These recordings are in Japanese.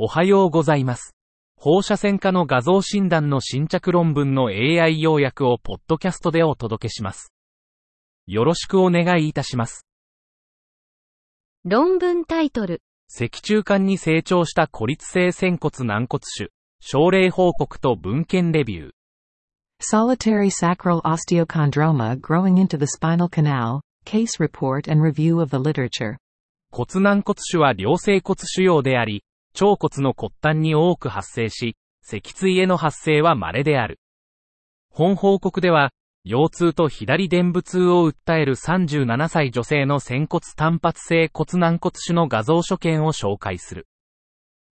おはようございます。放射線科の画像診断の新着論文の AI 要約をポッドキャストでお届けします。よろしくお願いいたします。論文タイトル、脊柱管に成長した孤立性仙骨軟骨種、症例報告と文献レビュー。Solitary sacral osteochondroma growing into the spinal canal, case report and review of the literature. 骨軟骨種は良性骨腫瘍であり、腸骨の骨端に多く発生し、脊椎への発生は稀である。本報告では、腰痛と左伝部痛を訴える37歳女性の仙骨単発性骨軟骨種の画像所見を紹介する。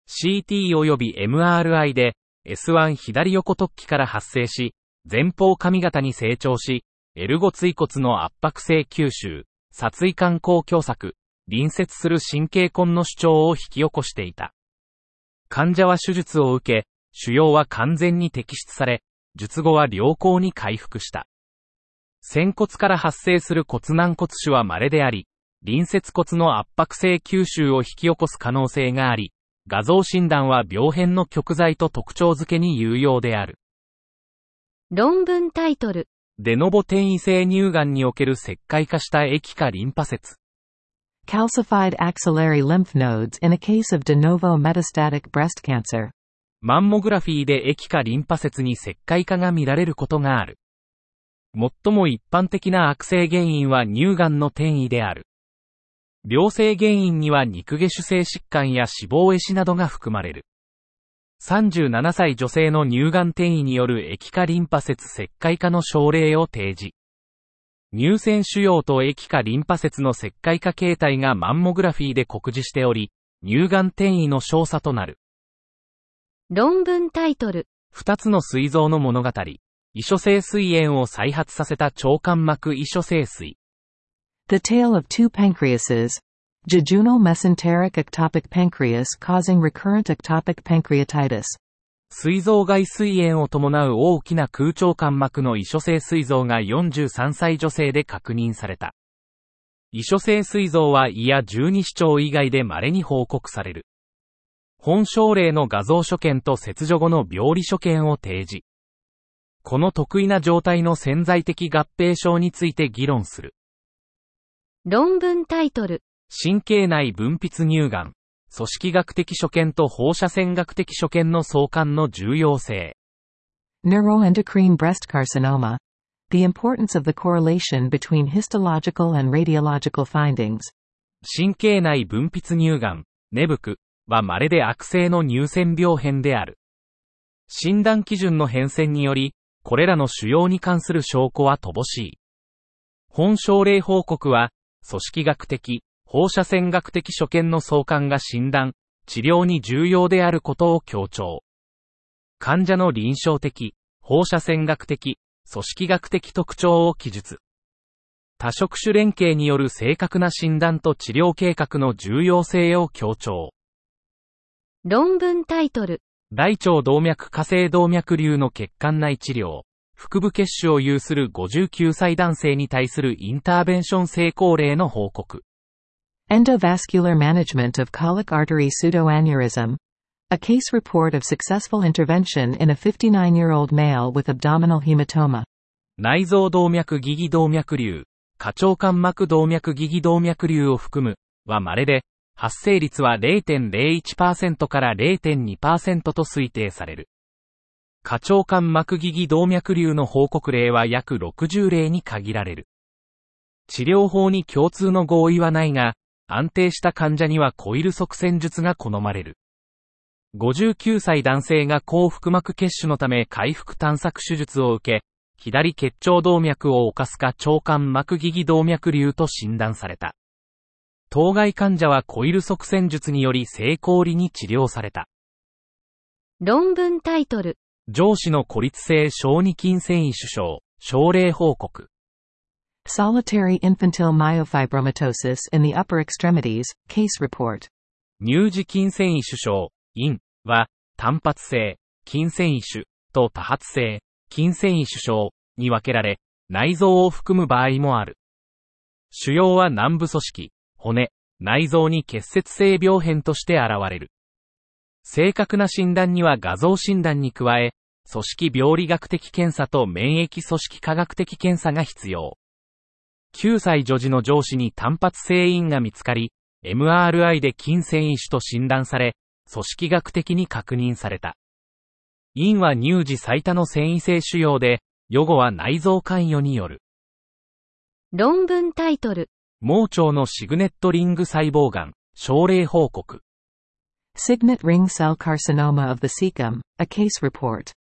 CT 及び MRI で S1 左横突起から発生し、前方髪型に成長し、エルゴ椎骨の圧迫性吸収、殺意管高狭窄、隣接する神経根の主張を引き起こしていた。患者は手術を受け、腫瘍は完全に摘出され、術後は良好に回復した。仙骨から発生する骨軟骨種は稀であり、隣接骨の圧迫性吸収を引き起こす可能性があり、画像診断は病変の極材と特徴付けに有用である。論文タイトル、デノボ転移性乳がんにおける石灰化した液化リンパ節。Calcified axillary lymph nodes in a case of de novo metastatic breast cancer. マンモグラフィーで液化リンパ節に石灰化が見られることがある。最も一般的な悪性原因は乳がんの転移である。良性原因には肉下主性疾患や脂肪壊死などが含まれる。37歳女性の乳がん転移による液化リンパ節石灰化の症例を提示。乳腺腫瘍と液化リンパ節の石灰化形態がマンモグラフィーで告示しており、乳がん転移の詳細となる。論文タイトル、二つの膵臓の物語。異所性膵炎を再発させた腸間膜異所性膵。The tale of two pancreases. Jejunal mesenteric ectopic pancreas causing recurrent ectopic pancreatitis. 膵臓外膵炎を伴う大きな空腸間膜の異所性膵臓が43歳女性で確認された。異所性膵臓は胃や十二指腸以外で稀に報告される。本症例の画像所見と切除後の病理所見を提示。この得意な状態の潜在的合併症について議論する。論文タイトル、神経内分泌乳がん、組織学的所見と放射線学的所見の相関の重要性。Neuroendocrine breast carcinoma. The importance of the correlation between histological and radiological findings. 神経内分泌乳がん、ネブクは稀で悪性の乳腺病変である。診断基準の変遷により、これらの腫瘍に関する証拠は乏しい。本症例報告は、組織学的、放射線学的所見の相関が診断、治療に重要であることを強調。患者の臨床的、放射線学的、組織学的特徴を記述。多職種連携による正確な診断と治療計画の重要性を強調。論文タイトル、大腸動脈下性動脈瘤の血管内治療、腹部血腫を有する59歳男性に対するインターベンション成功例の報告。Endovascular management of colic artery pseudoaneurysm. A case report of successful intervention in a 59-year-old male with abdominal hematoma. 内臓動脈疑義動脈瘤、下腸間膜動脈疑義動脈瘤を含む、は稀で、発生率は0.01%から0.2%と推定される。下腸間膜疑義動脈瘤の報告例は約60例に限られる。治療法に共通の合意はないが、安定した患者にはコイル側線術が好まれる。59歳男性が高腹膜血腫のため回復探索手術を受け、左血腸動脈を侵すか腸間膜疑義動脈瘤と診断された。当該患者はコイル側線術により成功裏に治療された。論文タイトル、上司の孤立性小児筋繊維腫症、症例報告。Solitary infantile myofibromatosis in the upper extremities, case report. 乳児筋繊維腫症、陰は、単発性、筋繊維腫と多発性、筋繊維腫症に分けられ、内臓を含む場合もある。腫瘍は軟部組織、骨、内臓に結節性病変として現れる。正確な診断には画像診断に加え、組織病理学的検査と免疫組織科学的検査が必要。9歳女児の上司に単発性因が見つかり、MRI で筋繊維腫と診断され、組織学的に確認された。因は乳児最多の繊維性腫瘍で、予後は内臓関与による。論文タイトル。盲腸のシグネットリング細胞癌、症例報告。Signet ring cell carcinoma of the cecum, a case report.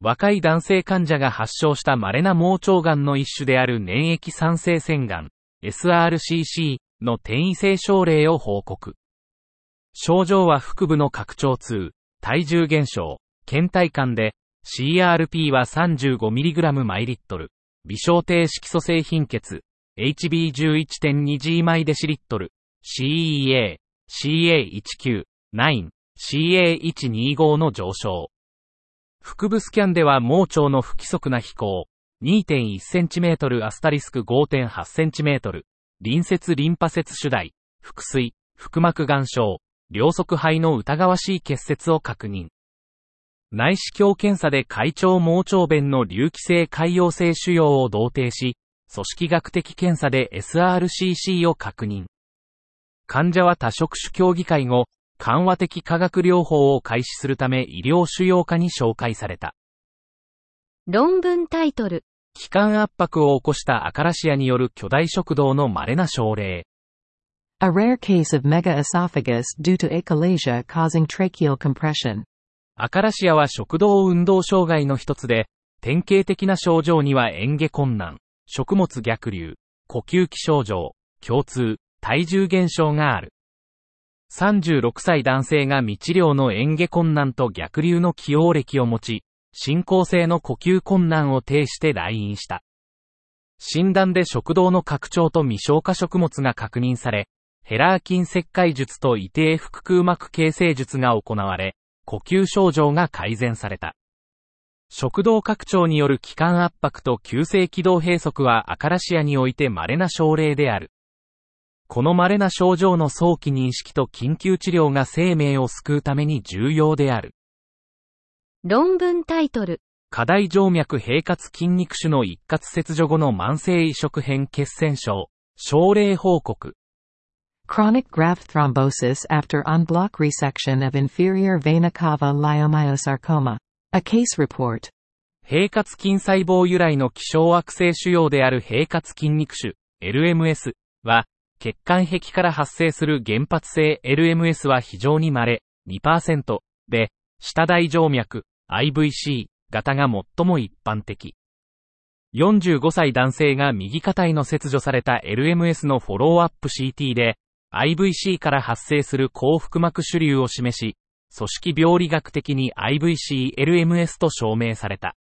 若い男性患者が発症した稀な盲腸癌の一種である粘液酸性腺癌、SRCC の転移性症例を報告。症状は腹部の拡張痛、体重減少、倦怠感で、CRP は 35mg マイリットル、微小低色素性貧血、HB11.2G マイデシリットル、CEA、CA19、9、CA125 の上昇。腹部スキャンでは盲腸の不規則な飛行、2.1cm アスタリスク 5.8cm、隣接リンパ節主題、腹水、腹膜岩症、両側肺の疑わしい結節を確認。内視鏡検査で会腸盲腸弁の隆起性海洋性腫瘍を同定し、組織学的検査で SRCC を確認。患者は多職種協議会後、緩和的化学療法を開始するため医療腫瘍科に紹介された。論文タイトル。気管圧迫を起こしたアカラシアによる巨大食道の稀な症例。A rare case of megaesophagus due to achalasia causing tracheal compression. アカラシアは食道運動障害の一つで、典型的な症状には嚥下困難、食物逆流、呼吸器症状、胸痛、体重減少がある。36歳男性が未治療の嚥下困難と逆流の起用歴を持ち、進行性の呼吸困難を呈して来院した。診断で食道の拡張と未消化食物が確認され、ヘラーキン切開術と異定腹腔膜形成術が行われ、呼吸症状が改善された。食道拡張による気管圧迫と急性気道閉塞はアカラシアにおいて稀な症例である。この稀な症状の早期認識と緊急治療が生命を救うために重要である。論文タイトル。過大静脈平滑筋肉腫の一括切除後の慢性移植変血栓症、症例報告。Chronic graft thrombosis after en-bloc resection of inferior vena cava leiomyosarcoma. A case report. 平滑筋細胞由来の希少悪性腫瘍である平滑筋肉腫、LMS は、血管壁から発生する原発性 LMS は非常に稀、2%で、下大静脈、IVC 型が最も一般的。45歳男性が右下体の切除された LMS のフォローアップ CT で、IVC から発生する高腹膜主流を示し、組織病理学的に IVC-LMS と証明された。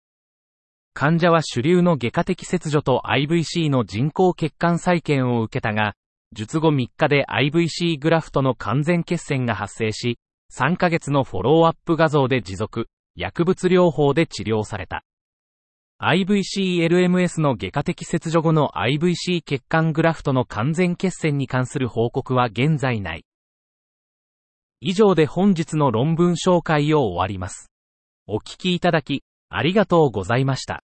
患者は主流の外科的切除と IVC の人工血管再建を受けたが、術後3日で IVC グラフトの完全血栓が発生し、3ヶ月のフォローアップ画像で持続、薬物療法で治療された。IVC-LMS の外科的切除後の IVC 血管グラフトの完全血栓に関する報告は現在ない。以上で本日の論文紹介を終わります。お聞きいただき、ありがとうございました。